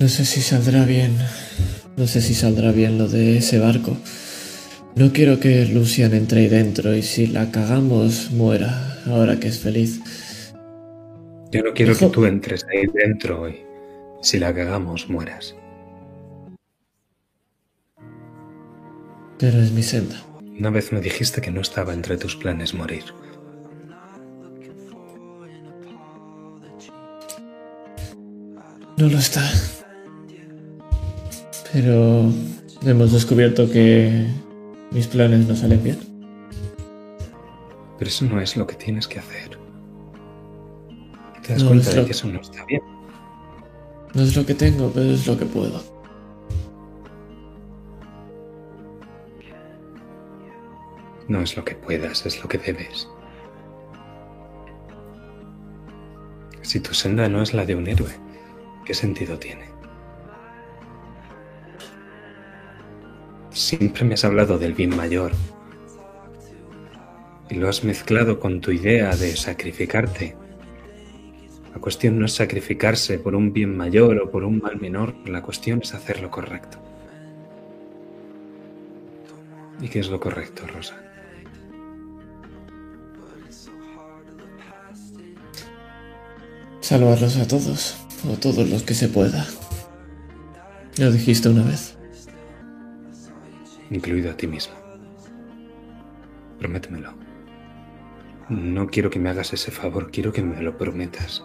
No sé si saldrá bien. No sé si saldrá bien lo de ese barco. No quiero que Lucian entre ahí dentro y si la cagamos muera, ahora que es feliz. Yo no quiero que tú entres ahí dentro y si la cagamos mueras. Pero es mi senda. Una vez me dijiste que no estaba entre tus planes morir. No lo está. Pero hemos descubierto que mis planes no salen bien. Pero eso no es lo que tienes que hacer. Te das cuenta de que eso no está bien. No es lo que tengo, pero es lo que puedo. No es lo que puedas, es lo que debes. Si tu senda no es la de un héroe, ¿qué sentido tiene? Siempre me has hablado del bien mayor y lo has mezclado con tu idea de sacrificarte. La cuestión no es sacrificarse por un bien mayor o por un mal menor, la cuestión es hacer lo correcto. ¿Y qué es lo correcto, Rosa? Salvarlos a todos, o todos los que se pueda. Lo dijiste una vez. Incluido a ti mismo. Prométemelo. No quiero que me hagas ese favor, quiero que me lo prometas.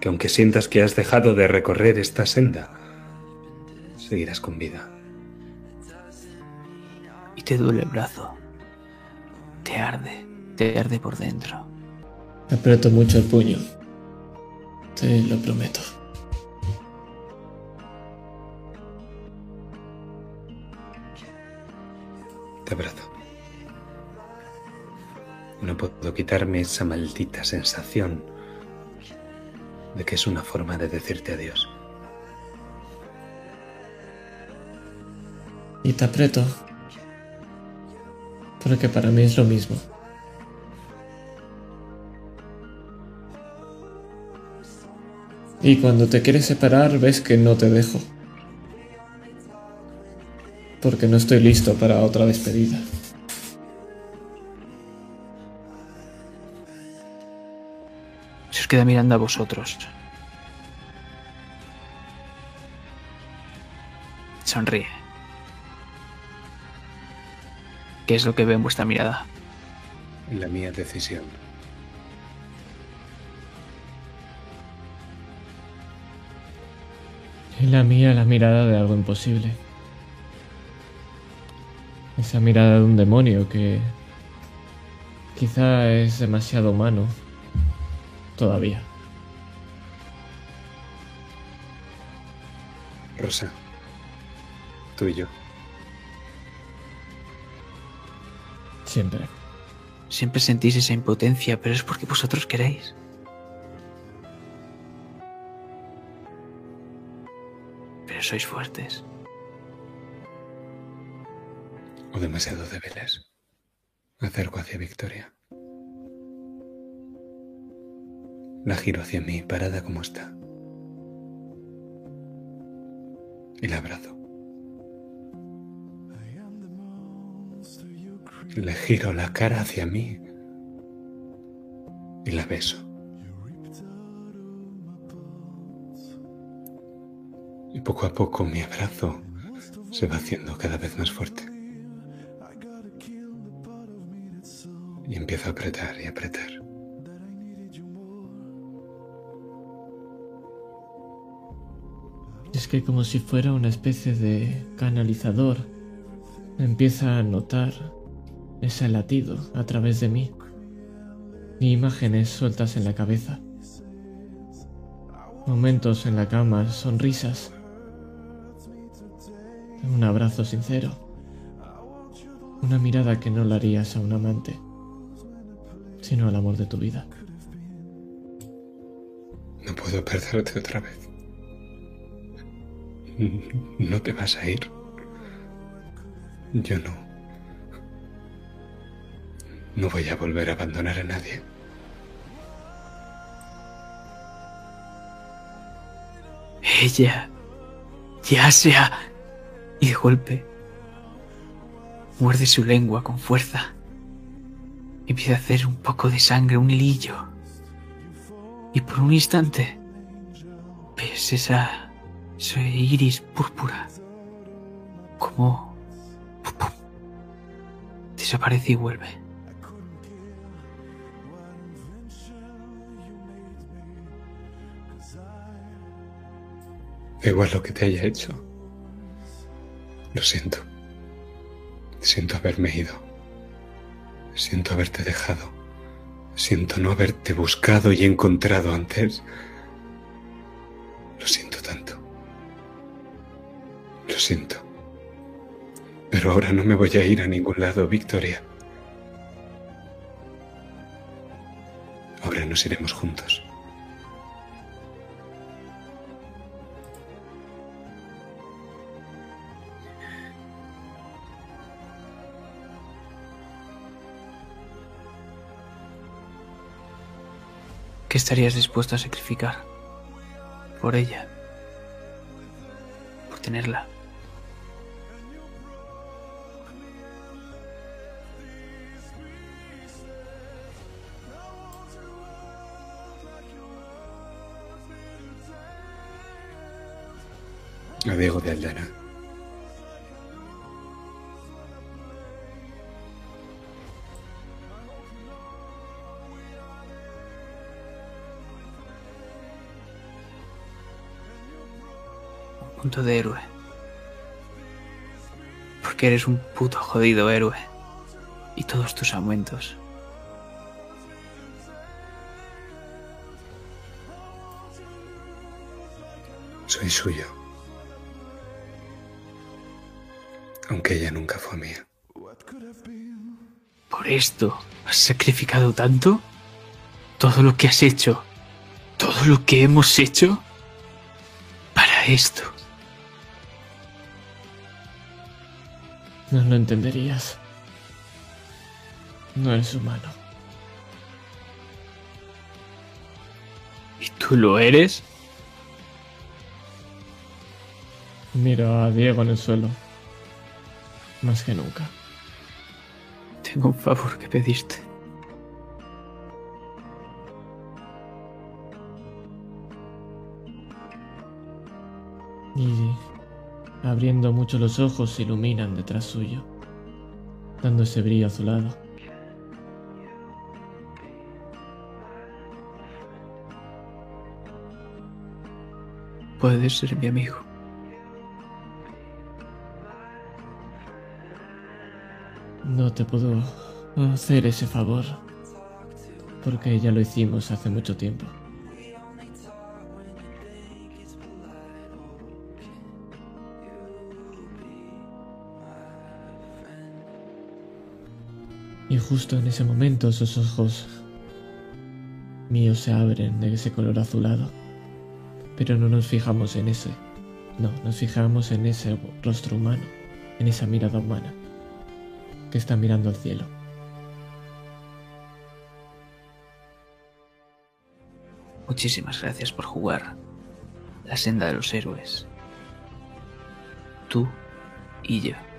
Que aunque sientas que has dejado de recorrer esta senda, seguirás con vida. Y te duele el brazo. Te arde, te arde por dentro. Aprieto mucho el puño. Te lo prometo. Puedo quitarme esa maldita sensación de que es una forma de decirte adiós. Y te aprieto. Porque para mí es lo mismo. Y cuando te quieres separar ves que no te dejo. Porque no estoy listo para otra despedida. Queda mirando a vosotros. Sonríe. ¿Qué es lo que ve en vuestra mirada? La mía decisión. Y la mía la mirada de algo imposible. Esa mirada de un demonio que quizá es demasiado humano todavía. Rosa, tú y yo. Siempre. Siempre sentís esa impotencia, pero es porque vosotros queréis. Pero sois fuertes. O demasiado débiles. Me acerco hacia Victoria. La giro hacia mí, parada como está. Y la abrazo. Le giro la cara hacia mí y la beso. Y poco a poco mi abrazo se va haciendo cada vez más fuerte. Y empiezo a apretar y apretar. Que como si fuera una especie de canalizador, empieza a notar ese latido a través de mí y imágenes sueltas en la cabeza. Momentos en la cama, sonrisas, un abrazo sincero, una mirada que no le harías a un amante, sino al amor de tu vida. No puedo perderte otra vez. No te vas a ir. Yo no. No voy a volver a abandonar a nadie. ella ya sea... Y de golpe muerde su lengua con fuerza. Empieza a hacer un poco de sangre, un hilillo. Y por un instante ves esa, ese iris púrpura. Como desaparece y vuelve. Igual lo que te haya hecho. Lo siento. Siento haberme ido. Siento haberte dejado. Siento no haberte buscado y encontrado antes. Lo siento tanto. Lo siento. Pero ahora no me voy a ir a ningún lado, Victoria. Ahora nos iremos juntos. ¿Qué estarías dispuesto a sacrificar por ella? Por tenerla. A Diego de Aldana. Un punto de héroe. Porque eres un puto jodido héroe. Y todos tus aumentos. Soy suyo. Aunque ella nunca fue mía. ¿Por esto has sacrificado tanto? Todo lo que has hecho. Todo lo que hemos hecho. Para esto. No lo entenderías. No eres humano. ¿Y tú lo eres? Miro a Diego en el suelo. Más que nunca. Tengo un favor que pedirte. Y abriendo mucho los ojos se iluminan detrás suyo, dando ese brillo azulado. Puedes ser mi amigo. No te puedo hacer ese favor, porque ya lo hicimos hace mucho tiempo. Y justo en ese momento esos ojos míos se abren de ese color azulado. Pero no nos fijamos en ese. No, nos fijamos en ese rostro humano, en esa mirada humana que está mirando al cielo. Muchísimas gracias por jugar la senda de los héroes. Tú y yo.